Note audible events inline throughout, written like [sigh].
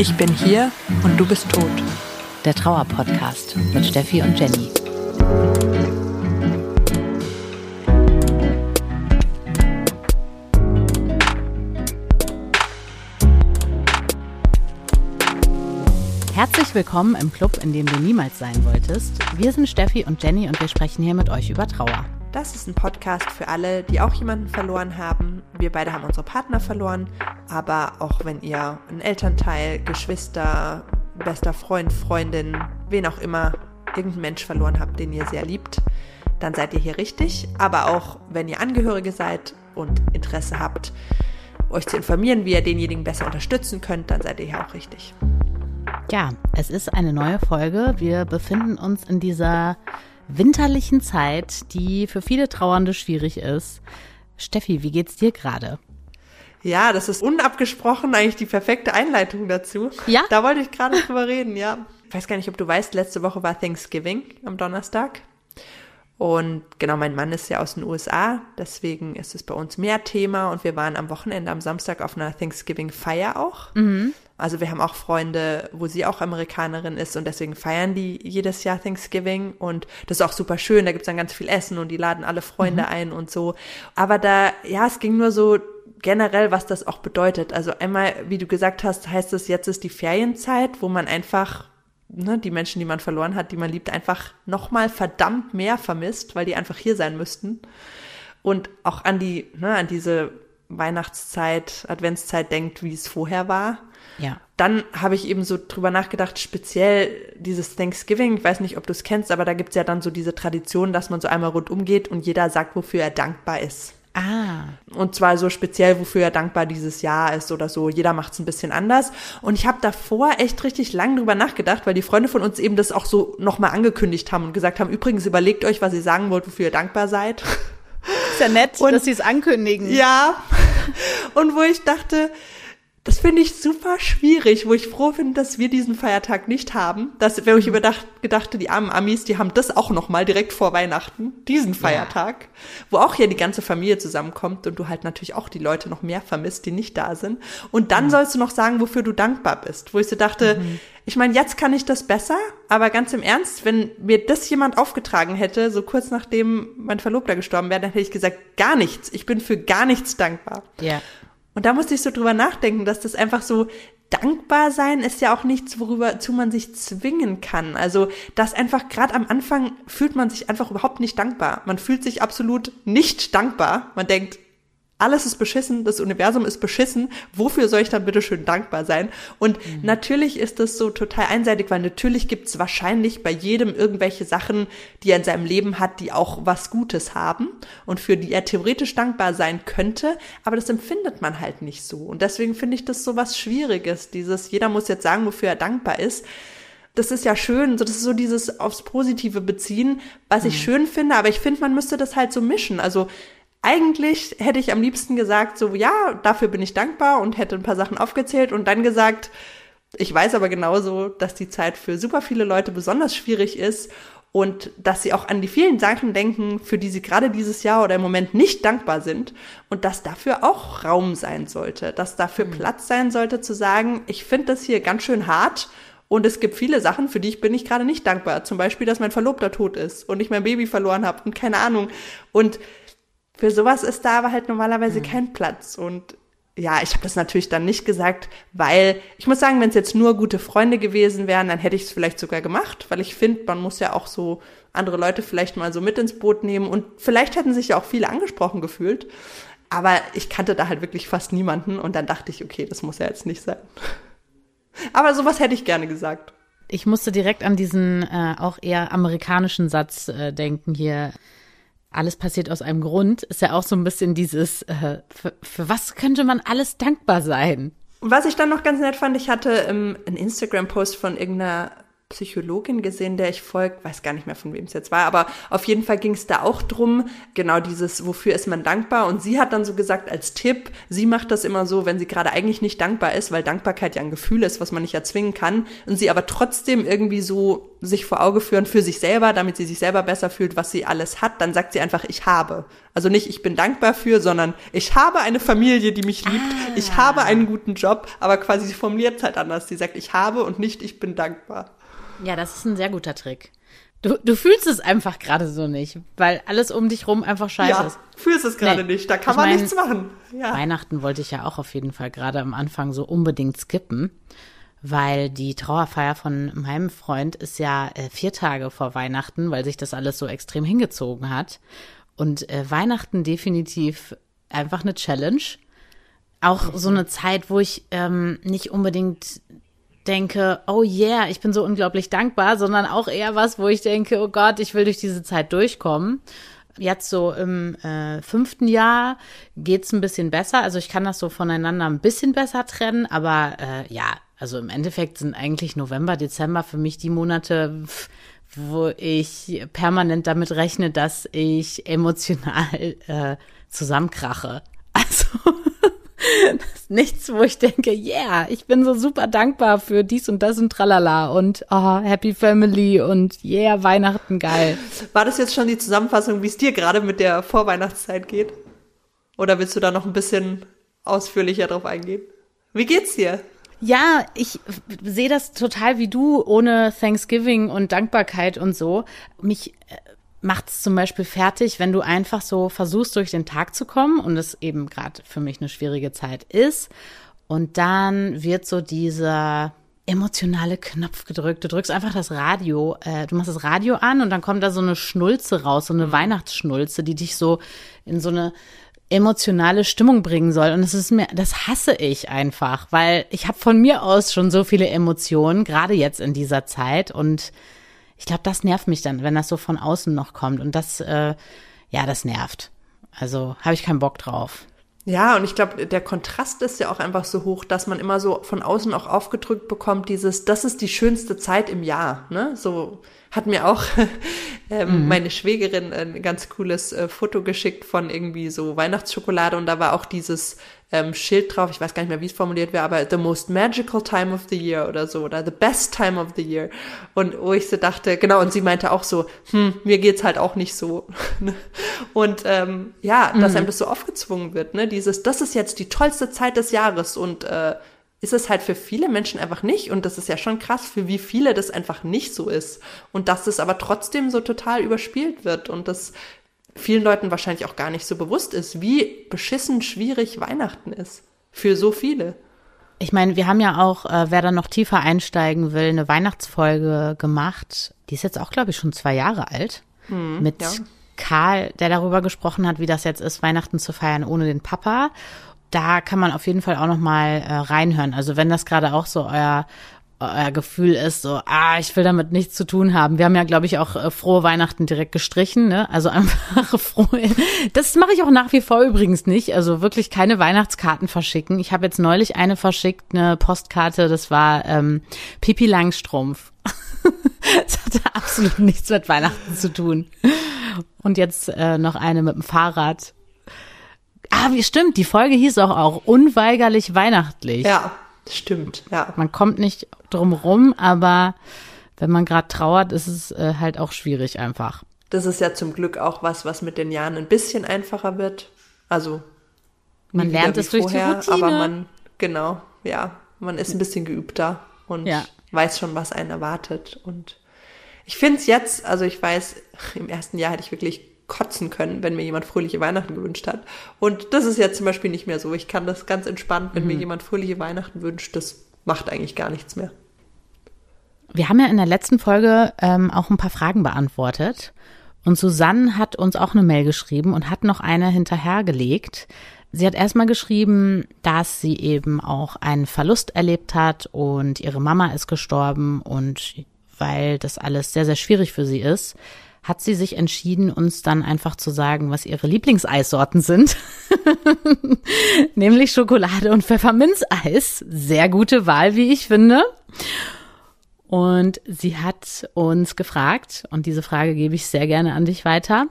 Ich bin hier und du bist tot. Der Trauer-Podcast mit Steffi und Jenny. Herzlich willkommen im Club, in dem du niemals sein wolltest. Wir sind Steffi und Jenny und wir sprechen hier mit euch über Trauer. Das ist ein Podcast für alle, die auch jemanden verloren haben. Wir beide haben unsere Partner verloren, aber auch wenn ihr einen Elternteil, Geschwister, bester Freund, Freundin, wen auch immer, irgendeinen Mensch verloren habt, den ihr sehr liebt, dann seid ihr hier richtig. Aber auch wenn ihr Angehörige seid und Interesse habt, euch zu informieren, wie ihr denjenigen besser unterstützen könnt, dann seid ihr hier auch richtig. Ja, es ist eine neue Folge. Wir befinden uns in dieser winterlichen Zeit, die für viele Trauernde schwierig ist. Steffi, wie geht's dir gerade? Ja, das ist unabgesprochen eigentlich die perfekte Einleitung dazu. Ja. Da wollte ich gerade drüber reden, ja. Ich weiß gar nicht, ob du weißt, letzte Woche war Thanksgiving am Donnerstag. Und genau, mein Mann ist ja aus den USA, deswegen ist es bei uns mehr Thema und wir waren am Wochenende am Samstag auf einer Thanksgiving-Feier auch. Mhm. Also wir haben auch Freunde, wo sie auch Amerikanerin ist und deswegen feiern die jedes Jahr Thanksgiving und das ist auch super schön, da gibt's dann ganz viel Essen und die laden alle Freunde mhm. ein und so. Aber da, ja, es ging nur so generell, was das auch bedeutet. Also einmal, wie du gesagt hast, heißt es, jetzt ist die Ferienzeit, wo man einfach ne, die Menschen, die man verloren hat, die man liebt, einfach nochmal verdammt mehr vermisst, weil die einfach hier sein müssten. Und auch an die, ne, an diese Weihnachtszeit, Adventszeit denkt, wie es vorher war. Ja. Dann habe ich eben so drüber nachgedacht, speziell dieses Thanksgiving, ich weiß nicht, ob du es kennst, aber da gibt's ja dann so diese Tradition, dass man so einmal rundum geht und jeder sagt, wofür er dankbar ist. Ah. Und zwar so speziell, wofür er dankbar dieses Jahr ist oder so. Jeder macht es ein bisschen anders. Und ich habe davor echt richtig lang drüber nachgedacht, weil die Freunde von uns eben das auch so nochmal angekündigt haben und gesagt haben, übrigens überlegt euch, was ihr sagen wollt, wofür ihr dankbar seid. Ist ja nett, und, dass sie es ankündigen. Ja. [laughs] Und wo ich dachte, das finde ich super schwierig, wo ich froh bin, dass wir diesen Feiertag nicht haben. Dass, wenn ich mhm. überdacht, gedachte, die armen Amis, die haben das auch noch mal direkt vor Weihnachten, diesen Feiertag, ja. wo auch hier die ganze Familie zusammenkommt und du halt natürlich auch die Leute noch mehr vermisst, die nicht da sind. Und dann mhm. sollst du noch sagen, wofür du dankbar bist. Wo ich so dachte, mhm. ich meine, jetzt kann ich das besser, aber ganz im Ernst, wenn mir das jemand aufgetragen hätte, so kurz nachdem mein Verlobter gestorben wäre, dann hätte ich gesagt, gar nichts. Ich bin für gar nichts dankbar. Ja. Und da musste ich so drüber nachdenken, dass das einfach so dankbar sein ist ja auch nichts, worüber zu man sich zwingen kann. Also das einfach gerade am Anfang fühlt man sich einfach überhaupt nicht dankbar. Man fühlt sich absolut nicht dankbar. Man denkt, alles ist beschissen, das Universum ist beschissen, wofür soll ich dann bitte schön dankbar sein? Und mhm. natürlich ist das so total einseitig, weil natürlich gibt es wahrscheinlich bei jedem irgendwelche Sachen, die er in seinem Leben hat, die auch was Gutes haben und für die er theoretisch dankbar sein könnte, aber das empfindet man halt nicht so. Und deswegen finde ich das so was Schwieriges, dieses, jeder muss jetzt sagen, wofür er dankbar ist das ist ja schön, so das ist so dieses aufs Positive beziehen, was ich mhm. schön finde, aber ich finde, man müsste das halt so mischen. Also eigentlich hätte ich am liebsten gesagt, so ja, dafür bin ich dankbar und hätte ein paar Sachen aufgezählt und dann gesagt, ich weiß aber genauso, dass die Zeit für super viele Leute besonders schwierig ist und dass sie auch an die vielen Sachen denken, für die sie gerade dieses Jahr oder im Moment nicht dankbar sind und dass dafür auch Raum sein sollte, dass dafür mhm. Platz sein sollte zu sagen, ich finde das hier ganz schön hart und es gibt viele Sachen, für die ich bin ich gerade nicht dankbar. Zum Beispiel, dass mein Verlobter tot ist und ich mein Baby verloren habe und keine Ahnung. Und für sowas ist da aber halt normalerweise mhm. kein Platz. Und ja, ich habe das natürlich dann nicht gesagt, weil ich muss sagen, wenn es jetzt nur gute Freunde gewesen wären, dann hätte ich es vielleicht sogar gemacht, weil ich finde, man muss ja auch so andere Leute vielleicht mal so mit ins Boot nehmen und vielleicht hätten sich ja auch viele angesprochen gefühlt. Aber ich kannte da halt wirklich fast niemanden und dann dachte ich, okay, das muss ja jetzt nicht sein. [laughs] Aber sowas hätte ich gerne gesagt. Ich musste direkt an diesen äh, auch eher amerikanischen Satz äh, denken hier alles passiert aus einem Grund, ist ja auch so ein bisschen dieses, äh, für, für was könnte man alles dankbar sein? Was ich dann noch ganz nett fand, ich hatte ähm, einen Instagram-Post von irgendeiner Psychologin gesehen, der ich folge, weiß gar nicht mehr, von wem es jetzt war, aber auf jeden Fall ging es da auch drum, genau dieses, wofür ist man dankbar? Und sie hat dann so gesagt, als Tipp, sie macht das immer so, wenn sie gerade eigentlich nicht dankbar ist, weil Dankbarkeit ja ein Gefühl ist, was man nicht erzwingen kann, und sie aber trotzdem irgendwie so sich vor Auge führen für sich selber, damit sie sich selber besser fühlt, was sie alles hat, dann sagt sie einfach, ich habe. Also nicht, ich bin dankbar für, sondern ich habe eine Familie, die mich liebt, ah. ich habe einen guten Job, aber quasi sie formuliert es halt anders. Sie sagt, ich habe und nicht, ich bin dankbar. Ja, das ist ein sehr guter Trick. Du, du fühlst es einfach gerade so nicht, weil alles um dich rum einfach scheiße ja, ist. fühlst es gerade nee, nicht, da kann man mein, nichts machen. Ja. Weihnachten wollte ich ja auch auf jeden Fall gerade am Anfang so unbedingt skippen, weil die Trauerfeier von meinem Freund ist ja äh, vier Tage vor Weihnachten, weil sich das alles so extrem hingezogen hat. Und äh, Weihnachten definitiv einfach eine Challenge. Auch so eine Zeit, wo ich ähm, nicht unbedingt denke, oh yeah, ich bin so unglaublich dankbar, sondern auch eher was, wo ich denke, oh Gott, ich will durch diese Zeit durchkommen. Jetzt so im äh, fünften Jahr geht's ein bisschen besser. Also ich kann das so voneinander ein bisschen besser trennen, aber äh, ja, also im Endeffekt sind eigentlich November, Dezember für mich die Monate, wo ich permanent damit rechne, dass ich emotional äh, zusammenkrache. [laughs] Also nichts, wo ich denke, yeah, ich bin so super dankbar für dies und das und tralala und oh, Happy Family und yeah, Weihnachten geil. War das jetzt schon die Zusammenfassung, wie es dir gerade mit der Vorweihnachtszeit geht? Oder willst du da noch ein bisschen ausführlicher drauf eingehen? Wie geht's dir? Ja, ich sehe das total wie du, ohne Thanksgiving und Dankbarkeit und so. Mich äh, macht es zum Beispiel fertig, wenn du einfach so versuchst, durch den Tag zu kommen und es eben gerade für mich eine schwierige Zeit ist. Und dann wird so dieser emotionale Knopf gedrückt. Du drückst einfach das Radio, äh, du machst das Radio an und dann kommt da so eine Schnulze raus, so eine mhm. Weihnachtsschnulze, die dich so in so eine emotionale Stimmung bringen soll. Und das ist mir, das hasse ich einfach, weil ich habe von mir aus schon so viele Emotionen, gerade jetzt in dieser Zeit. Und ich glaube, das nervt mich dann, wenn das so von außen noch kommt. Und das, äh, ja, das nervt. Also habe ich keinen Bock drauf. Ja, und ich glaube, der Kontrast ist ja auch einfach so hoch, dass man immer so von außen auch aufgedrückt bekommt, dieses, das ist die schönste Zeit im Jahr, ne? So hat mir auch [laughs] ähm, mhm. meine Schwägerin ein ganz cooles äh, Foto geschickt von irgendwie so Weihnachtsschokolade und da war auch dieses ähm, Schild drauf, ich weiß gar nicht mehr, wie es formuliert wäre, aber the most magical time of the year oder so oder the best time of the year und wo ich so dachte, genau und sie meinte auch so, hm, mir geht's halt auch nicht so [laughs] und ähm, ja, dass mhm. einem das so aufgezwungen wird, ne, dieses, das ist jetzt die tollste Zeit des Jahres und äh, ist es halt für viele Menschen einfach nicht. Und das ist ja schon krass, für wie viele das einfach nicht so ist. Und dass es aber trotzdem so total überspielt wird und das vielen Leuten wahrscheinlich auch gar nicht so bewusst ist, wie beschissen schwierig Weihnachten ist. Für so viele. Ich meine, wir haben ja auch, äh, wer da noch tiefer einsteigen will, eine Weihnachtsfolge gemacht. Die ist jetzt auch, glaube ich, schon zwei Jahre alt. Hm, mit ja. Karl, der darüber gesprochen hat, wie das jetzt ist, Weihnachten zu feiern ohne den Papa da kann man auf jeden Fall auch noch mal äh, reinhören. Also wenn das gerade auch so euer euer Gefühl ist, so, ah, ich will damit nichts zu tun haben. Wir haben ja, glaube ich, auch äh, frohe Weihnachten direkt gestrichen, ne? Also [laughs] einfach frohe. Das mache ich auch nach wie vor übrigens nicht. Also wirklich keine Weihnachtskarten verschicken. Ich habe jetzt neulich eine verschickt, eine Postkarte, das war ähm, Pipi Langstrumpf. [laughs] das hatte absolut nichts mit Weihnachten zu tun. Und jetzt äh, noch eine mit dem Fahrrad. Ah, wie stimmt, die Folge hieß auch auch unweigerlich weihnachtlich. Ja, stimmt, ja. Man kommt nicht drum rum, aber wenn man gerade trauert, ist es äh, halt auch schwierig einfach. Das ist ja zum Glück auch was, was mit den Jahren ein bisschen einfacher wird. Also man lernt es durch vorher, die Routine. Aber man, genau, ja, man ist ein bisschen geübter und ja. weiß schon, was einen erwartet. Und ich finde es jetzt, also ich weiß, im ersten Jahr hätte ich wirklich kotzen können, wenn mir jemand fröhliche Weihnachten gewünscht hat. Und das ist jetzt zum Beispiel nicht mehr so. Ich kann das ganz entspannt, wenn mhm. mir jemand fröhliche Weihnachten wünscht, das macht eigentlich gar nichts mehr. Wir haben ja in der letzten Folge ähm, auch ein paar Fragen beantwortet. Und Susanne hat uns auch eine Mail geschrieben und hat noch eine hinterhergelegt. Sie hat erstmal geschrieben, dass sie eben auch einen Verlust erlebt hat und ihre Mama ist gestorben und weil das alles sehr, sehr schwierig für sie ist, hat sie sich entschieden, uns dann einfach zu sagen, was ihre Lieblingseissorten sind. [laughs] Nämlich Schokolade und Pfefferminzeis. Sehr gute Wahl, wie ich finde. Und sie hat uns gefragt, und diese Frage gebe ich sehr gerne an dich weiter.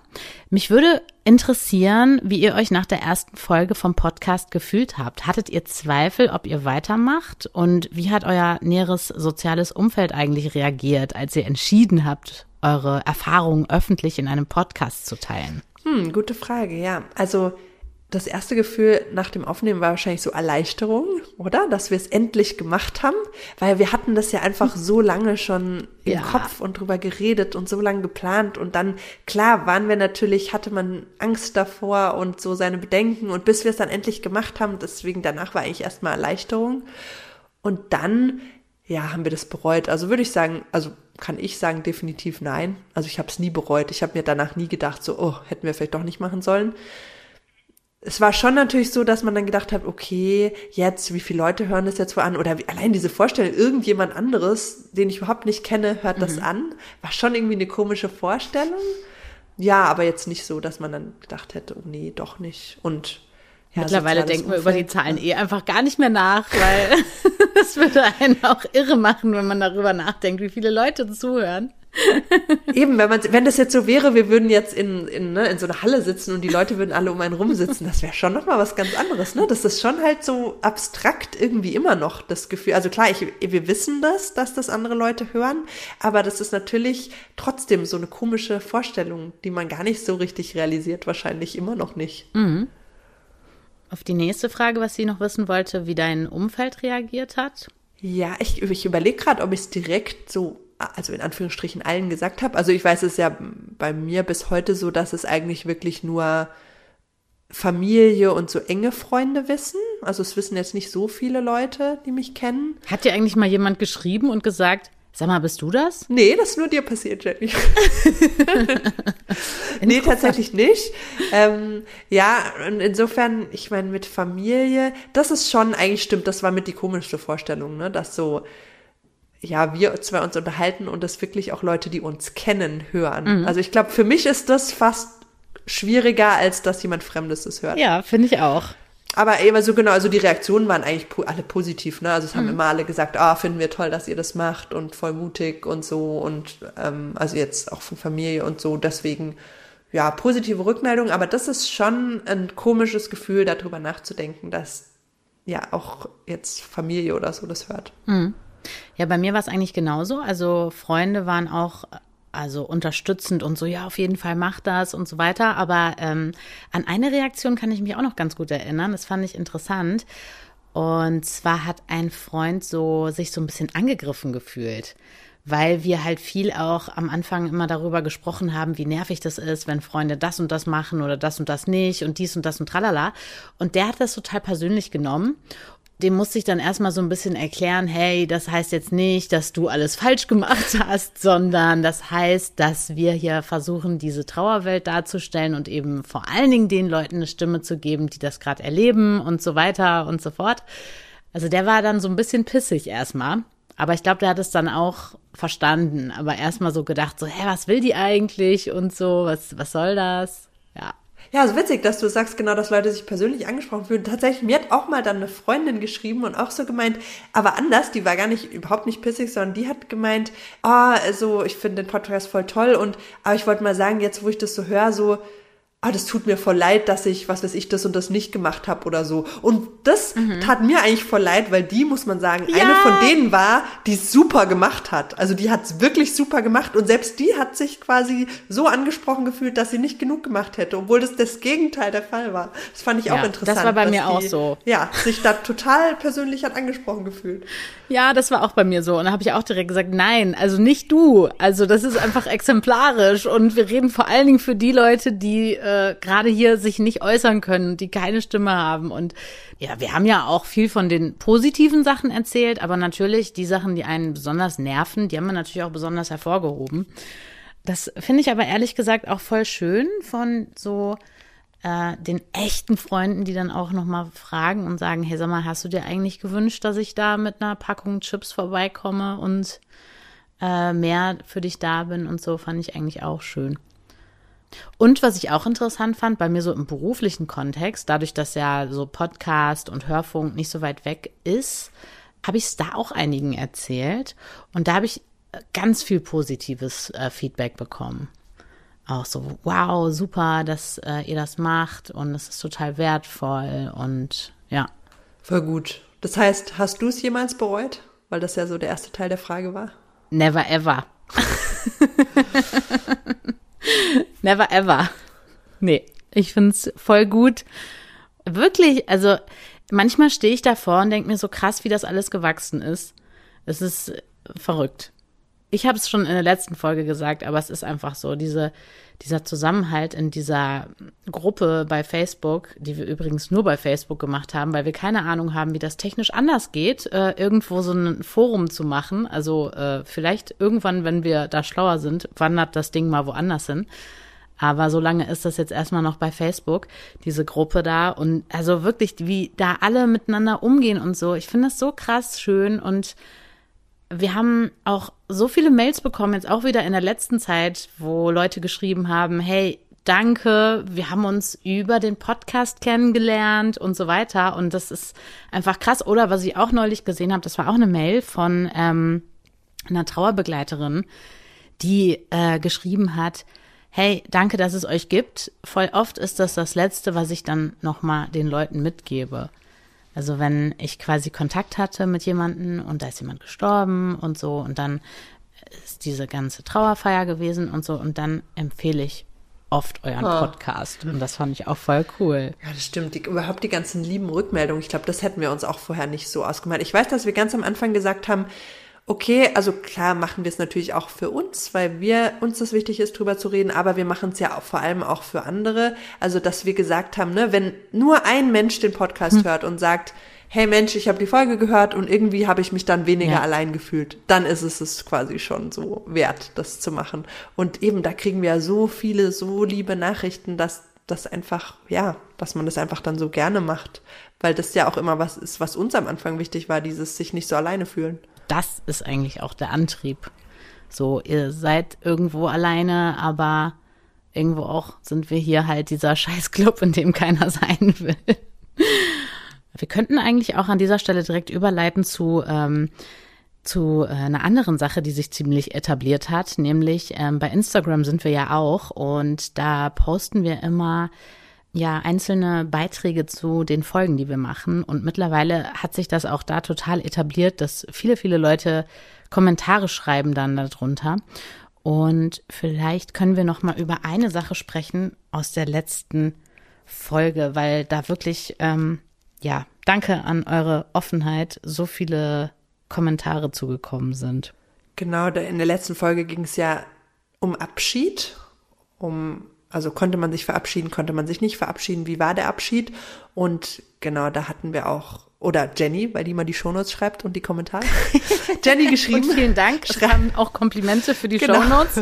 Mich würde interessieren, wie ihr euch nach der ersten Folge vom Podcast gefühlt habt. Hattet ihr Zweifel, ob ihr weitermacht? Und wie hat euer näheres soziales Umfeld eigentlich reagiert, als ihr entschieden habt, eure Erfahrungen öffentlich in einem Podcast zu teilen? Hm, gute Frage, ja. Also das erste Gefühl nach dem Aufnehmen war wahrscheinlich so Erleichterung, oder? Dass wir es endlich gemacht haben, weil wir hatten das ja einfach so lange schon im ja. Kopf und drüber geredet und so lange geplant und dann, klar, waren wir natürlich, hatte man Angst davor und so seine Bedenken und bis wir es dann endlich gemacht haben, deswegen danach war eigentlich erstmal Erleichterung und dann, ja, haben wir das bereut. Also würde ich sagen, also kann ich sagen, definitiv nein. Also ich habe es nie bereut. Ich habe mir danach nie gedacht, so, oh, hätten wir vielleicht doch nicht machen sollen es war schon natürlich so, dass man dann gedacht hat, okay, jetzt, wie viele Leute hören das jetzt wohl an? Oder wie, allein diese Vorstellung, irgendjemand anderes, den ich überhaupt nicht kenne, hört mhm. das an, war schon irgendwie eine komische Vorstellung. Ja, aber jetzt nicht so, dass man dann gedacht hätte, oh nee, doch nicht. Und ja, Mittlerweile denken wir über die Zahlen eh einfach gar nicht mehr nach, weil [laughs] das würde einen auch irre machen, wenn man darüber nachdenkt, wie viele Leute zuhören. Eben, wenn man, wenn das jetzt so wäre, wir würden jetzt in, in, ne, in so einer Halle sitzen und die Leute würden alle um einen rumsitzen, das wäre schon nochmal was ganz anderes, ne? Das ist schon halt so abstrakt irgendwie immer noch das Gefühl. Also klar, ich, wir wissen das, dass das andere Leute hören, aber das ist natürlich trotzdem so eine komische Vorstellung, die man gar nicht so richtig realisiert, wahrscheinlich immer noch nicht. Mhm. Auf die nächste Frage, was sie noch wissen wollte, wie dein Umfeld reagiert hat. Ja, ich, ich überlege gerade, ob ich es direkt so also in Anführungsstrichen allen gesagt habe. Also ich weiß es ja bei mir bis heute so, dass es eigentlich wirklich nur Familie und so enge Freunde wissen. Also es wissen jetzt nicht so viele Leute, die mich kennen. Hat dir eigentlich mal jemand geschrieben und gesagt, sag mal, bist du das? Nee, das ist nur dir passiert, Jenny. [laughs] nee, tatsächlich nicht. Ähm, ja, und insofern, ich meine, mit Familie, das ist schon, eigentlich stimmt, das war mit die komischste Vorstellung, ne, dass so ja, wir zwei uns unterhalten und das wirklich auch Leute, die uns kennen, hören. Mhm. Also ich glaube, für mich ist das fast schwieriger, als dass jemand Fremdes es hört. Ja, finde ich auch. Aber eben so genau, also die Reaktionen waren eigentlich alle positiv, ne? Also es haben mhm. immer alle gesagt, ah, finden wir toll, dass ihr das macht und voll mutig und so und ähm, also jetzt auch von Familie und so. Deswegen ja positive Rückmeldung, aber das ist schon ein komisches Gefühl, darüber nachzudenken, dass ja auch jetzt Familie oder so das hört. Mhm. Ja, bei mir war es eigentlich genauso. Also Freunde waren auch also unterstützend und so, ja, auf jeden Fall mach das und so weiter. Aber ähm, an eine Reaktion kann ich mich auch noch ganz gut erinnern. Das fand ich interessant. Und zwar hat ein Freund so sich so ein bisschen angegriffen gefühlt, weil wir halt viel auch am Anfang immer darüber gesprochen haben, wie nervig das ist, wenn Freunde das und das machen oder das und das nicht und dies und das und tralala. Und der hat das total persönlich genommen dem musste ich dann erstmal so ein bisschen erklären, hey, das heißt jetzt nicht, dass du alles falsch gemacht [laughs] hast, sondern das heißt, dass wir hier versuchen, diese Trauerwelt darzustellen und eben vor allen Dingen den Leuten eine Stimme zu geben, die das gerade erleben und so weiter und so fort. Also der war dann so ein bisschen pissig erstmal. Aber ich glaube, der hat es dann auch verstanden, aber erstmal so gedacht, so, hä, was will die eigentlich und so, was, was soll das? Ja. So witzig, dass du sagst, genau, dass Leute sich persönlich angesprochen fühlen. Tatsächlich, mir hat auch mal dann eine Freundin geschrieben und auch so gemeint, aber anders, die war gar nicht, überhaupt nicht pissig, sondern die hat gemeint, ah, oh, also ich finde den Podcast voll toll und, aber ich wollte mal sagen, jetzt wo ich das so höre, so, ah, das tut mir voll leid, dass ich, was weiß ich, das und das nicht gemacht habe oder so. Und das mhm. tat mir eigentlich voll leid, weil die, muss man sagen, ja. eine von denen war, die es super gemacht hat. Also die hat es wirklich super gemacht und selbst die hat sich quasi so angesprochen gefühlt, dass sie nicht genug gemacht hätte, obwohl das das Gegenteil der Fall war. Das fand ich ja, auch interessant. Das war bei mir die, auch so. Ja, sich da total persönlich hat angesprochen gefühlt. Ja, das war auch bei mir so. Und da habe ich auch direkt gesagt, nein, also nicht du. Also das ist einfach exemplarisch. Und wir reden vor allen Dingen für die Leute, die äh, gerade hier sich nicht äußern können, die keine Stimme haben. Und ja, wir haben ja auch viel von den positiven Sachen erzählt, aber natürlich die Sachen, die einen besonders nerven, die haben wir natürlich auch besonders hervorgehoben. Das finde ich aber ehrlich gesagt auch voll schön von so äh, den echten Freunden, die dann auch nochmal fragen und sagen, hey, sag mal, hast du dir eigentlich gewünscht, dass ich da mit einer Packung Chips vorbeikomme und äh, mehr für dich da bin und so, fand ich eigentlich auch schön. Und was ich auch interessant fand, bei mir so im beruflichen Kontext, dadurch, dass ja so Podcast und Hörfunk nicht so weit weg ist, habe ich es da auch einigen erzählt und da habe ich ganz viel positives äh, Feedback bekommen. Auch so, wow, super, dass äh, ihr das macht und es ist total wertvoll und ja. Voll gut. Das heißt, hast du es jemals bereut? Weil das ja so der erste Teil der Frage war. Never ever. [laughs] [laughs] Never ever. Nee, ich find's voll gut. Wirklich, also manchmal stehe ich davor und denke mir so krass, wie das alles gewachsen ist. Es ist verrückt ich habe es schon in der letzten Folge gesagt, aber es ist einfach so, diese, dieser Zusammenhalt in dieser Gruppe bei Facebook, die wir übrigens nur bei Facebook gemacht haben, weil wir keine Ahnung haben, wie das technisch anders geht, äh, irgendwo so ein Forum zu machen. Also äh, vielleicht irgendwann, wenn wir da schlauer sind, wandert das Ding mal woanders hin. Aber solange ist das jetzt erstmal noch bei Facebook, diese Gruppe da. Und also wirklich, wie da alle miteinander umgehen und so. Ich finde das so krass schön und wir haben auch so viele Mails bekommen, jetzt auch wieder in der letzten Zeit, wo Leute geschrieben haben, hey, danke, wir haben uns über den Podcast kennengelernt und so weiter. Und das ist einfach krass. Oder was ich auch neulich gesehen habe, das war auch eine Mail von ähm, einer Trauerbegleiterin, die äh, geschrieben hat, hey, danke, dass es euch gibt. Voll oft ist das das Letzte, was ich dann nochmal den Leuten mitgebe. Also wenn ich quasi Kontakt hatte mit jemandem und da ist jemand gestorben und so und dann ist diese ganze Trauerfeier gewesen und so und dann empfehle ich oft euren oh. Podcast und das fand ich auch voll cool. Ja, das stimmt. Die, überhaupt die ganzen lieben Rückmeldungen. Ich glaube, das hätten wir uns auch vorher nicht so ausgemalt. Ich weiß, dass wir ganz am Anfang gesagt haben, okay, also klar machen wir es natürlich auch für uns, weil wir uns das wichtig ist, drüber zu reden, aber wir machen es ja auch vor allem auch für andere. Also, dass wir gesagt haben, ne, wenn nur ein Mensch den Podcast hm. hört und sagt, hey Mensch, ich habe die Folge gehört und irgendwie habe ich mich dann weniger ja. allein gefühlt, dann ist es es quasi schon so wert, das zu machen. Und eben, da kriegen wir ja so viele, so liebe Nachrichten, dass das einfach, ja, dass man das einfach dann so gerne macht. Weil das ja auch immer was ist, was uns am Anfang wichtig war, dieses sich nicht so alleine fühlen das ist eigentlich auch der Antrieb. So, ihr seid irgendwo alleine, aber irgendwo auch sind wir hier halt dieser Scheißclub, in dem keiner [laughs] sein will. Wir könnten eigentlich auch an dieser Stelle direkt überleiten zu, ähm, zu äh, einer anderen Sache, die sich ziemlich etabliert hat, nämlich ähm, bei Instagram sind wir ja auch und da posten wir immer ja einzelne Beiträge zu den Folgen, die wir machen. Und mittlerweile hat sich das auch da total etabliert, dass viele, viele Leute Kommentare schreiben dann darunter. Und vielleicht können wir noch mal über eine Sache sprechen aus der letzten Folge, weil da wirklich, ähm, ja, danke an eure Offenheit, so viele Kommentare zugekommen sind. Genau, in der letzten Folge ging es ja um Abschied, um also konnte man sich verabschieden, konnte man sich nicht verabschieden, wie war der Abschied? Und genau, da hatten wir auch, oder Jenny, weil die mal die Shownotes schreibt und die Kommentare. [laughs] Jenny geschrieben. Und vielen Dank. Schreiben auch Komplimente für die genau. Shownotes.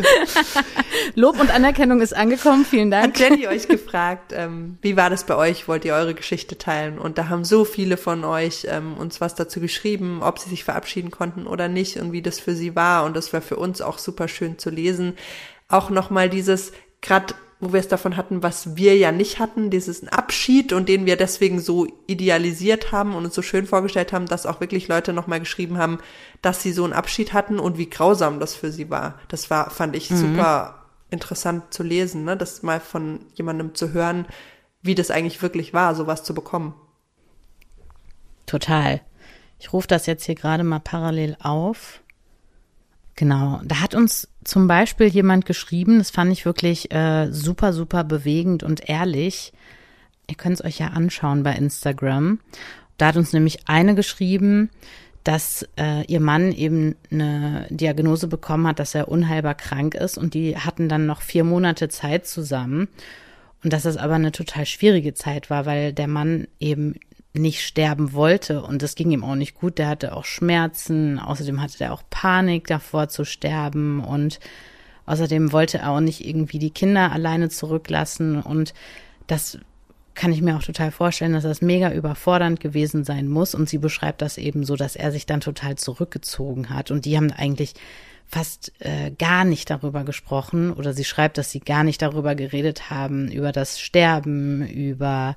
[laughs] Lob und Anerkennung ist angekommen. Vielen Dank. Hat Jenny euch gefragt, ähm, wie war das bei euch? Wollt ihr eure Geschichte teilen? Und da haben so viele von euch ähm, uns was dazu geschrieben, ob sie sich verabschieden konnten oder nicht und wie das für sie war. Und das war für uns auch super schön zu lesen. Auch nochmal dieses, gerade wo wir es davon hatten, was wir ja nicht hatten, dieses Abschied und den wir deswegen so idealisiert haben und uns so schön vorgestellt haben, dass auch wirklich Leute nochmal geschrieben haben, dass sie so einen Abschied hatten und wie grausam das für sie war. Das war, fand ich mhm. super interessant zu lesen, ne? das mal von jemandem zu hören, wie das eigentlich wirklich war, sowas zu bekommen. Total. Ich rufe das jetzt hier gerade mal parallel auf. Genau, da hat uns zum Beispiel jemand geschrieben, das fand ich wirklich äh, super, super bewegend und ehrlich. Ihr könnt es euch ja anschauen bei Instagram. Da hat uns nämlich eine geschrieben, dass äh, ihr Mann eben eine Diagnose bekommen hat, dass er unheilbar krank ist und die hatten dann noch vier Monate Zeit zusammen. Und dass das aber eine total schwierige Zeit war, weil der Mann eben nicht sterben wollte. Und es ging ihm auch nicht gut. Der hatte auch Schmerzen, außerdem hatte er auch Panik davor zu sterben. Und außerdem wollte er auch nicht irgendwie die Kinder alleine zurücklassen. Und das kann ich mir auch total vorstellen, dass das mega überfordernd gewesen sein muss. Und sie beschreibt das eben so, dass er sich dann total zurückgezogen hat. Und die haben eigentlich fast äh, gar nicht darüber gesprochen. Oder sie schreibt, dass sie gar nicht darüber geredet haben, über das Sterben, über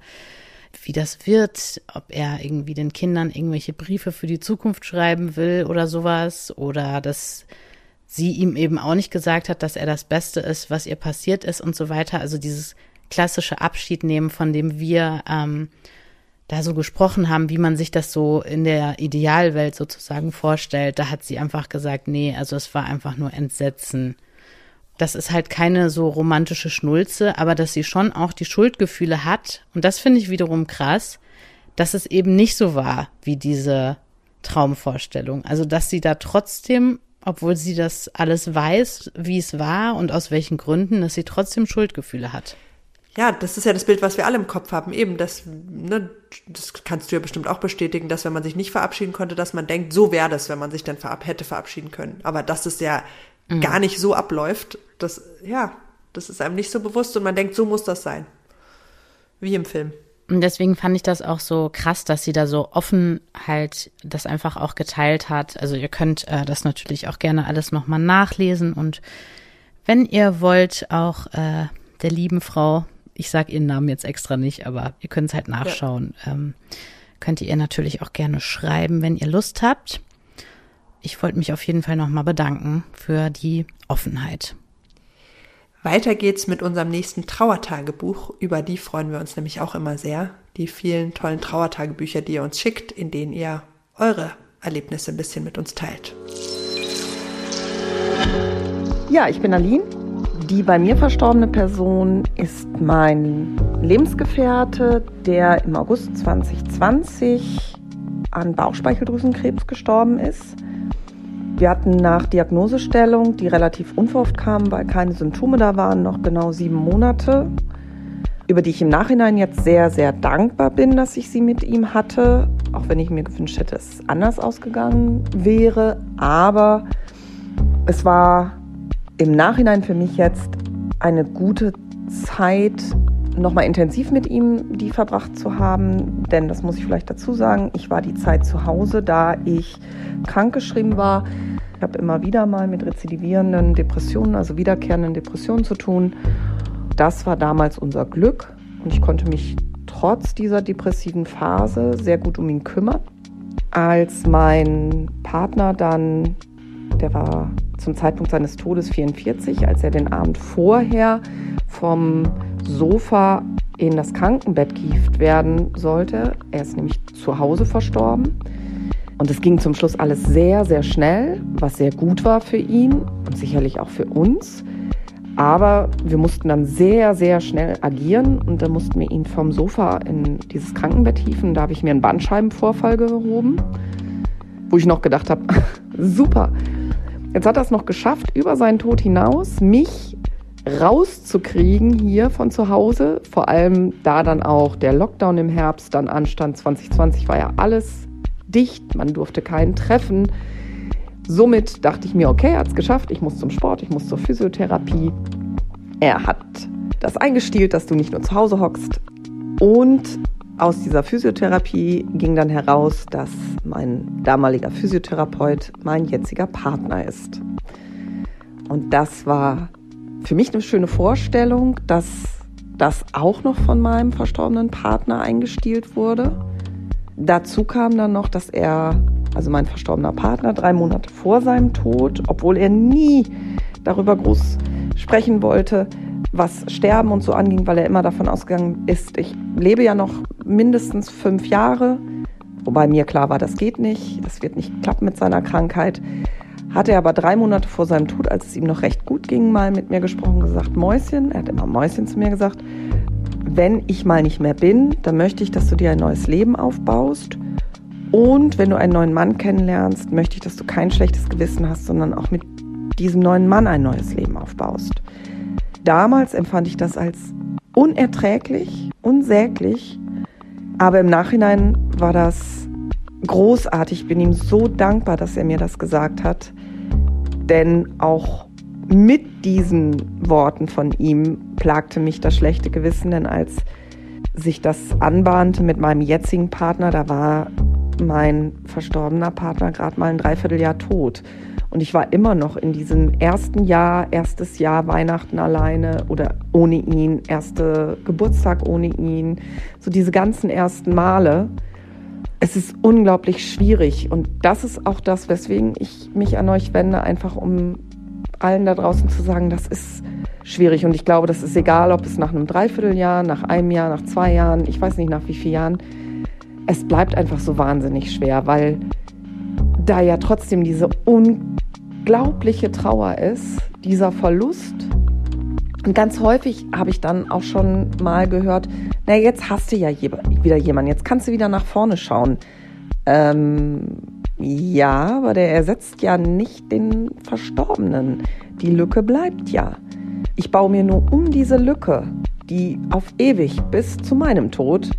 wie das wird, ob er irgendwie den Kindern irgendwelche Briefe für die Zukunft schreiben will oder sowas oder dass sie ihm eben auch nicht gesagt hat, dass er das Beste ist, was ihr passiert ist und so weiter. Also dieses klassische Abschied nehmen, von dem wir ähm, da so gesprochen haben, wie man sich das so in der Idealwelt sozusagen vorstellt, da hat sie einfach gesagt, nee, also es war einfach nur Entsetzen. Das ist halt keine so romantische Schnulze, aber dass sie schon auch die Schuldgefühle hat, und das finde ich wiederum krass, dass es eben nicht so war wie diese Traumvorstellung. Also, dass sie da trotzdem, obwohl sie das alles weiß, wie es war und aus welchen Gründen, dass sie trotzdem Schuldgefühle hat ja, das ist ja das Bild, was wir alle im Kopf haben. Eben, das, ne, das kannst du ja bestimmt auch bestätigen, dass wenn man sich nicht verabschieden konnte, dass man denkt, so wäre das, wenn man sich dann verab hätte verabschieden können. Aber dass es ja mhm. gar nicht so abläuft, das, ja, das ist einem nicht so bewusst und man denkt, so muss das sein. Wie im Film. Und deswegen fand ich das auch so krass, dass sie da so offen halt das einfach auch geteilt hat. Also ihr könnt äh, das natürlich auch gerne alles nochmal nachlesen und wenn ihr wollt, auch äh, der lieben Frau ich sage ihren Namen jetzt extra nicht, aber ihr könnt es halt nachschauen. Ja. Ähm, könnt ihr natürlich auch gerne schreiben, wenn ihr Lust habt. Ich wollte mich auf jeden Fall nochmal bedanken für die Offenheit. Weiter geht's mit unserem nächsten Trauertagebuch. Über die freuen wir uns nämlich auch immer sehr. Die vielen tollen Trauertagebücher, die ihr uns schickt, in denen ihr eure Erlebnisse ein bisschen mit uns teilt. Ja, ich bin Aline die bei mir verstorbene Person ist mein Lebensgefährte, der im August 2020 an Bauchspeicheldrüsenkrebs gestorben ist. Wir hatten nach Diagnosestellung, die relativ unverhofft kam, weil keine Symptome da waren, noch genau sieben Monate, über die ich im Nachhinein jetzt sehr, sehr dankbar bin, dass ich sie mit ihm hatte, auch wenn ich mir gewünscht hätte, es anders ausgegangen wäre. Aber es war im Nachhinein für mich jetzt eine gute Zeit, nochmal intensiv mit ihm die verbracht zu haben. Denn das muss ich vielleicht dazu sagen, ich war die Zeit zu Hause, da ich krankgeschrieben war. Ich habe immer wieder mal mit rezidivierenden Depressionen, also wiederkehrenden Depressionen zu tun. Das war damals unser Glück und ich konnte mich trotz dieser depressiven Phase sehr gut um ihn kümmern. Als mein Partner dann, der war zum Zeitpunkt seines Todes 44, als er den Abend vorher vom Sofa in das Krankenbett gehievt werden sollte. Er ist nämlich zu Hause verstorben. Und es ging zum Schluss alles sehr, sehr schnell, was sehr gut war für ihn und sicherlich auch für uns. Aber wir mussten dann sehr, sehr schnell agieren und dann mussten wir ihn vom Sofa in dieses Krankenbett hieven. Da habe ich mir einen Bandscheibenvorfall gehoben, wo ich noch gedacht habe, [laughs] super, Jetzt hat er es noch geschafft, über seinen Tod hinaus mich rauszukriegen hier von zu Hause. Vor allem da dann auch der Lockdown im Herbst dann anstand. 2020 war ja alles dicht, man durfte keinen treffen. Somit dachte ich mir, okay, er hat es geschafft, ich muss zum Sport, ich muss zur Physiotherapie. Er hat das eingestielt, dass du nicht nur zu Hause hockst. Und aus dieser Physiotherapie ging dann heraus, dass mein damaliger Physiotherapeut mein jetziger Partner ist. Und das war für mich eine schöne Vorstellung, dass das auch noch von meinem verstorbenen Partner eingestielt wurde. Dazu kam dann noch, dass er, also mein verstorbener Partner, drei Monate vor seinem Tod, obwohl er nie darüber groß sprechen wollte, was Sterben und so anging, weil er immer davon ausgegangen ist, ich lebe ja noch mindestens fünf Jahre, wobei mir klar war, das geht nicht, das wird nicht klappen mit seiner Krankheit. Hat er aber drei Monate vor seinem Tod, als es ihm noch recht gut ging, mal mit mir gesprochen, gesagt, Mäuschen, er hat immer Mäuschen zu mir gesagt, wenn ich mal nicht mehr bin, dann möchte ich, dass du dir ein neues Leben aufbaust. Und wenn du einen neuen Mann kennenlernst, möchte ich, dass du kein schlechtes Gewissen hast, sondern auch mit diesem neuen Mann ein neues Leben aufbaust. Damals empfand ich das als unerträglich, unsäglich, aber im Nachhinein war das großartig. Ich bin ihm so dankbar, dass er mir das gesagt hat, denn auch mit diesen Worten von ihm plagte mich das schlechte Gewissen, denn als sich das anbahnte mit meinem jetzigen Partner, da war mein verstorbener Partner gerade mal ein Dreivierteljahr tot. Und ich war immer noch in diesem ersten Jahr, erstes Jahr Weihnachten alleine oder ohne ihn, erste Geburtstag ohne ihn, so diese ganzen ersten Male. Es ist unglaublich schwierig. Und das ist auch das, weswegen ich mich an euch wende, einfach um allen da draußen zu sagen, das ist schwierig. Und ich glaube, das ist egal, ob es nach einem Dreivierteljahr, nach einem Jahr, nach zwei Jahren, ich weiß nicht nach wie vielen Jahren, es bleibt einfach so wahnsinnig schwer, weil da ja trotzdem diese unglaubliche Trauer ist, dieser Verlust. Und ganz häufig habe ich dann auch schon mal gehört, na jetzt hast du ja wieder jemanden, jetzt kannst du wieder nach vorne schauen. Ähm, ja, aber der ersetzt ja nicht den Verstorbenen. Die Lücke bleibt ja. Ich baue mir nur um diese Lücke, die auf ewig bis zu meinem Tod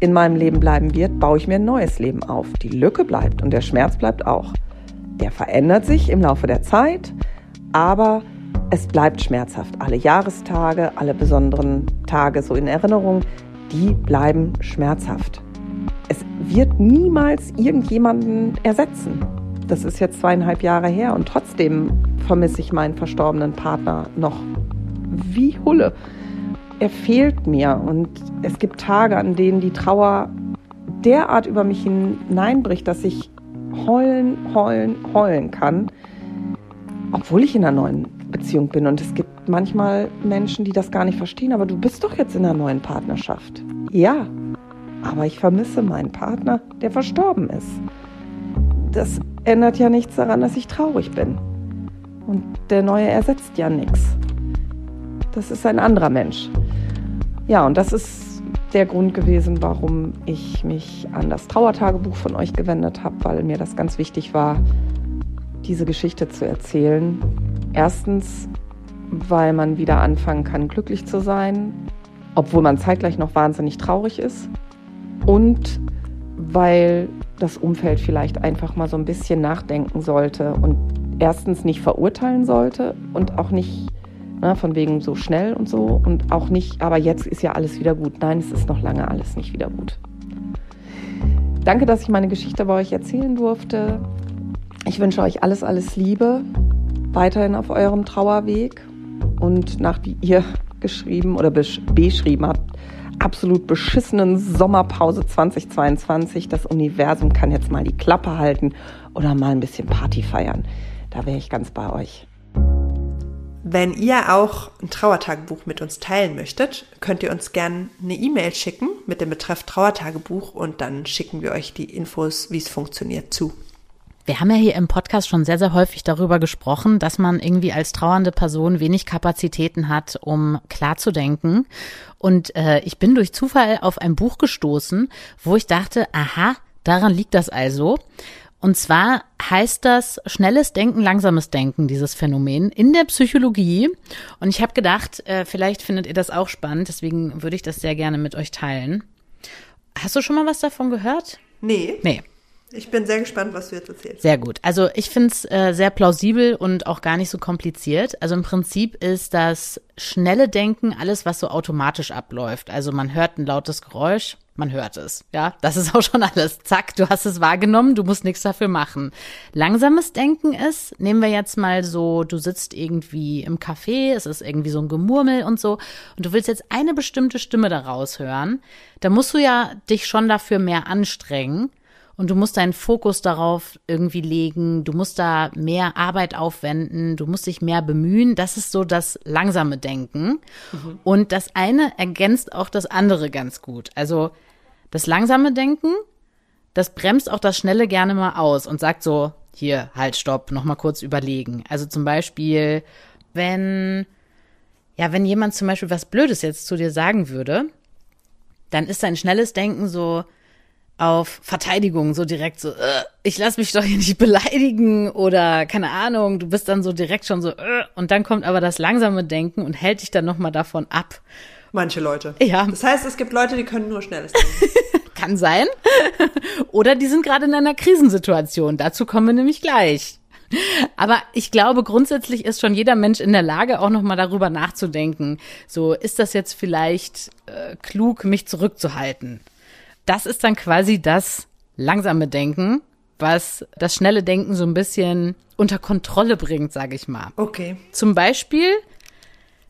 in meinem Leben bleiben wird, baue ich mir ein neues Leben auf. Die Lücke bleibt und der Schmerz bleibt auch. Der verändert sich im Laufe der Zeit, aber es bleibt schmerzhaft. Alle Jahrestage, alle besonderen Tage so in Erinnerung, die bleiben schmerzhaft. Es wird niemals irgendjemanden ersetzen. Das ist jetzt zweieinhalb Jahre her und trotzdem vermisse ich meinen verstorbenen Partner noch wie Hulle er fehlt mir. Und es gibt Tage, an denen die Trauer derart über mich hineinbricht, dass ich heulen, heulen, heulen kann, obwohl ich in einer neuen Beziehung bin. Und es gibt manchmal Menschen, die das gar nicht verstehen, aber du bist doch jetzt in einer neuen Partnerschaft. Ja, aber ich vermisse meinen Partner, der verstorben ist. Das ändert ja nichts daran, dass ich traurig bin. Und der neue ersetzt ja nichts. Das ist ein anderer Mensch. Ja, und das ist der Grund gewesen, warum ich mich an das Trauertagebuch von euch gewendet habe, weil mir das ganz wichtig war, diese Geschichte zu erzählen. Erstens, weil man wieder anfangen kann, glücklich zu sein, obwohl man zeitgleich noch wahnsinnig traurig ist. Und weil das Umfeld vielleicht einfach mal so ein bisschen nachdenken sollte und erstens nicht verurteilen sollte und auch nicht Ne, von wegen so schnell und so. Und auch nicht, aber jetzt ist ja alles wieder gut. Nein, es ist noch lange alles nicht wieder gut. Danke, dass ich meine Geschichte bei euch erzählen durfte. Ich wünsche euch alles, alles Liebe. Weiterhin auf eurem Trauerweg. Und nach wie ihr [laughs] geschrieben oder beschrieben habt, absolut beschissenen Sommerpause 2022. Das Universum kann jetzt mal die Klappe halten oder mal ein bisschen Party feiern. Da wäre ich ganz bei euch. Wenn ihr auch ein Trauertagebuch mit uns teilen möchtet, könnt ihr uns gerne eine E-Mail schicken mit dem Betreff Trauertagebuch und dann schicken wir euch die Infos, wie es funktioniert, zu. Wir haben ja hier im Podcast schon sehr, sehr häufig darüber gesprochen, dass man irgendwie als trauernde Person wenig Kapazitäten hat, um klar zu denken. Und äh, ich bin durch Zufall auf ein Buch gestoßen, wo ich dachte, aha, daran liegt das also. Und zwar heißt das schnelles Denken, langsames Denken, dieses Phänomen in der Psychologie. Und ich habe gedacht, äh, vielleicht findet ihr das auch spannend, deswegen würde ich das sehr gerne mit euch teilen. Hast du schon mal was davon gehört? Nee. Nee. Ich bin sehr gespannt, was du jetzt erzählst. Sehr gut. Also ich finde es äh, sehr plausibel und auch gar nicht so kompliziert. Also im Prinzip ist das schnelle Denken alles, was so automatisch abläuft. Also man hört ein lautes Geräusch, man hört es. Ja, das ist auch schon alles. Zack, du hast es wahrgenommen, du musst nichts dafür machen. Langsames Denken ist, nehmen wir jetzt mal so, du sitzt irgendwie im Café, es ist irgendwie so ein Gemurmel und so, und du willst jetzt eine bestimmte Stimme daraus hören, da musst du ja dich schon dafür mehr anstrengen. Und du musst deinen Fokus darauf irgendwie legen, du musst da mehr Arbeit aufwenden, du musst dich mehr bemühen. Das ist so das langsame Denken. Mhm. Und das eine ergänzt auch das andere ganz gut. Also das langsame Denken, das bremst auch das Schnelle gerne mal aus und sagt so, hier, halt, stopp, noch mal kurz überlegen. Also zum Beispiel, wenn, ja, wenn jemand zum Beispiel was Blödes jetzt zu dir sagen würde, dann ist dein schnelles Denken so auf Verteidigung, so direkt so, äh, ich lass mich doch hier nicht beleidigen oder keine Ahnung, du bist dann so direkt schon so, äh, und dann kommt aber das langsame Denken und hält dich dann noch mal davon ab. Manche Leute. Ja. Das heißt, es gibt Leute, die können nur schnelles denken. [laughs] Kann sein. [laughs] Oder die sind gerade in einer Krisensituation. Dazu kommen wir nämlich gleich. Aber ich glaube, grundsätzlich ist schon jeder Mensch in der Lage, auch nochmal darüber nachzudenken. So, ist das jetzt vielleicht äh, klug, mich zurückzuhalten? Das ist dann quasi das langsame Denken, was das schnelle Denken so ein bisschen unter Kontrolle bringt, sage ich mal. Okay. Zum Beispiel,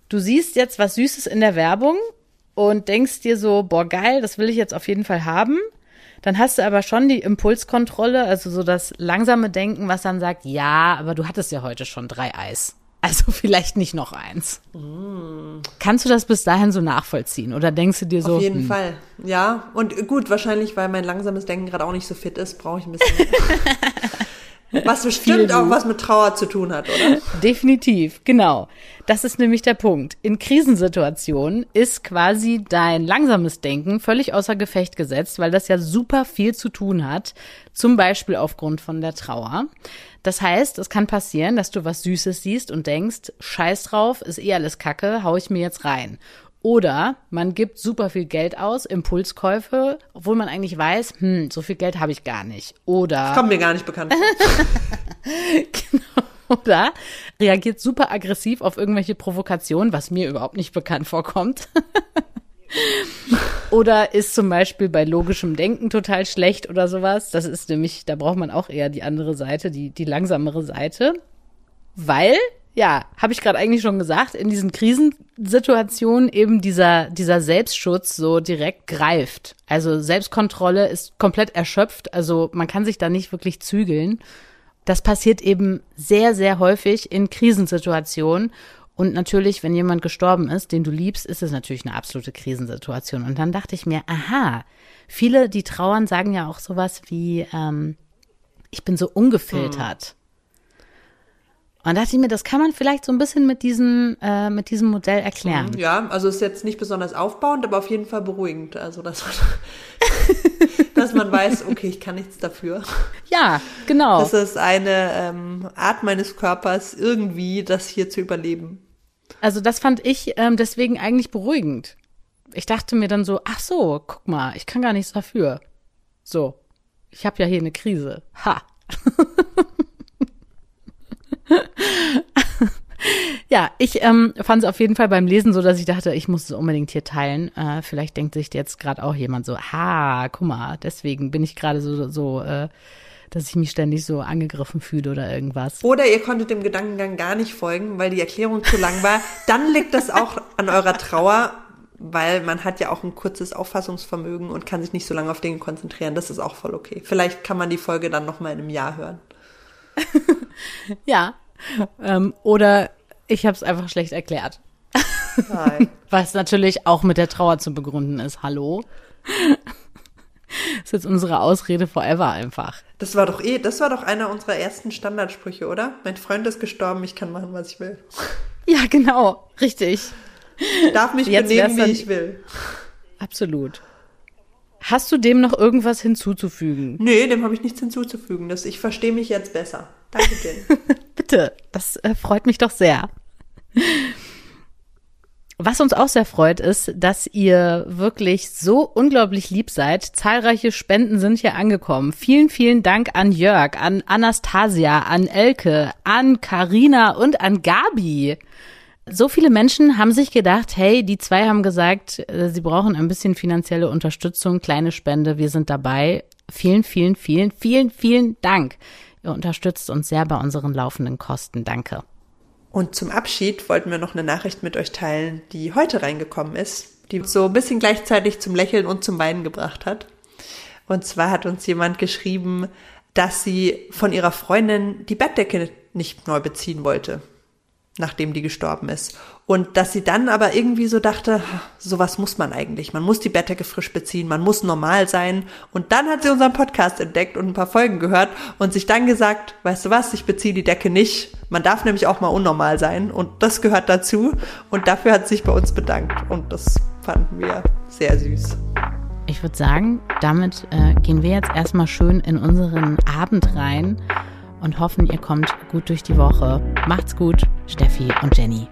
du siehst jetzt was Süßes in der Werbung und denkst dir so, boah, geil, das will ich jetzt auf jeden Fall haben. Dann hast du aber schon die Impulskontrolle, also so das langsame Denken, was dann sagt, ja, aber du hattest ja heute schon drei Eis. Also [laughs] vielleicht nicht noch eins. Mm. Kannst du das bis dahin so nachvollziehen oder denkst du dir so? Auf jeden hm. Fall, ja. Und gut, wahrscheinlich, weil mein langsames Denken gerade auch nicht so fit ist, brauche ich ein bisschen. [laughs] Was bestimmt auch was mit Trauer zu tun hat, oder? Definitiv, genau. Das ist nämlich der Punkt. In Krisensituationen ist quasi dein langsames Denken völlig außer Gefecht gesetzt, weil das ja super viel zu tun hat, zum Beispiel aufgrund von der Trauer. Das heißt, es kann passieren, dass du was Süßes siehst und denkst, scheiß drauf, ist eh alles Kacke, hau ich mir jetzt rein. Oder man gibt super viel Geld aus, Impulskäufe, obwohl man eigentlich weiß, hm, so viel Geld habe ich gar nicht. Oder. Das kommt mir gar nicht bekannt vor. [laughs] genau. Oder reagiert super aggressiv auf irgendwelche Provokationen, was mir überhaupt nicht bekannt vorkommt. [laughs] oder ist zum Beispiel bei logischem Denken total schlecht oder sowas. Das ist nämlich, da braucht man auch eher die andere Seite, die, die langsamere Seite. Weil ja, habe ich gerade eigentlich schon gesagt, in diesen Krisensituationen eben dieser, dieser Selbstschutz so direkt greift. Also Selbstkontrolle ist komplett erschöpft, also man kann sich da nicht wirklich zügeln. Das passiert eben sehr, sehr häufig in Krisensituationen. Und natürlich, wenn jemand gestorben ist, den du liebst, ist es natürlich eine absolute Krisensituation. Und dann dachte ich mir, aha, viele, die trauern, sagen ja auch sowas wie, ähm, ich bin so ungefiltert. Und dachte ich mir, das kann man vielleicht so ein bisschen mit diesem, äh, mit diesem Modell erklären. Ja, also ist jetzt nicht besonders aufbauend, aber auf jeden Fall beruhigend. Also, dass man, [laughs] dass man weiß, okay, ich kann nichts dafür. Ja, genau. Das ist eine ähm, Art meines Körpers, irgendwie das hier zu überleben. Also, das fand ich ähm, deswegen eigentlich beruhigend. Ich dachte mir dann so, ach so, guck mal, ich kann gar nichts dafür. So, ich habe ja hier eine Krise. Ha. [laughs] [laughs] ja, ich ähm, fand es auf jeden Fall beim Lesen so, dass ich dachte, ich muss es unbedingt hier teilen. Äh, vielleicht denkt sich jetzt gerade auch jemand so, ha, guck mal, deswegen bin ich gerade so, so äh, dass ich mich ständig so angegriffen fühle oder irgendwas. Oder ihr konntet dem Gedankengang gar nicht folgen, weil die Erklärung zu lang war. Dann liegt das auch an eurer Trauer, weil man hat ja auch ein kurzes Auffassungsvermögen und kann sich nicht so lange auf Dinge konzentrieren. Das ist auch voll okay. Vielleicht kann man die Folge dann noch mal in einem Jahr hören. [laughs] ja. Ähm, oder ich habe es einfach schlecht erklärt. Nein. [laughs] Was natürlich auch mit der Trauer zu begründen ist. Hallo? [laughs] Das ist jetzt unsere Ausrede forever einfach. Das war doch eh, das war doch einer unserer ersten Standardsprüche, oder? Mein Freund ist gestorben, ich kann machen, was ich will. Ja, genau, richtig. Ich darf mich jetzt benehmen, wie ich will. Absolut. Hast du dem noch irgendwas hinzuzufügen? Nee, dem habe ich nichts hinzuzufügen. Das, ich verstehe mich jetzt besser. Danke dir. [laughs] Bitte, das äh, freut mich doch sehr. Was uns auch sehr freut, ist, dass ihr wirklich so unglaublich lieb seid. Zahlreiche Spenden sind hier angekommen. Vielen, vielen Dank an Jörg, an Anastasia, an Elke, an Karina und an Gabi. So viele Menschen haben sich gedacht, hey, die zwei haben gesagt, äh, sie brauchen ein bisschen finanzielle Unterstützung, kleine Spende, wir sind dabei. Vielen, vielen, vielen, vielen, vielen Dank. Ihr unterstützt uns sehr bei unseren laufenden Kosten. Danke. Und zum Abschied wollten wir noch eine Nachricht mit euch teilen, die heute reingekommen ist, die so ein bisschen gleichzeitig zum Lächeln und zum Weinen gebracht hat. Und zwar hat uns jemand geschrieben, dass sie von ihrer Freundin die Bettdecke nicht neu beziehen wollte nachdem die gestorben ist. Und dass sie dann aber irgendwie so dachte, sowas muss man eigentlich. Man muss die Bettdecke frisch beziehen, man muss normal sein. Und dann hat sie unseren Podcast entdeckt und ein paar Folgen gehört und sich dann gesagt, weißt du was, ich beziehe die Decke nicht. Man darf nämlich auch mal unnormal sein und das gehört dazu. Und dafür hat sie sich bei uns bedankt und das fanden wir sehr süß. Ich würde sagen, damit äh, gehen wir jetzt erstmal schön in unseren Abend rein und hoffen, ihr kommt gut durch die Woche. Macht's gut, Steffi und Jenny.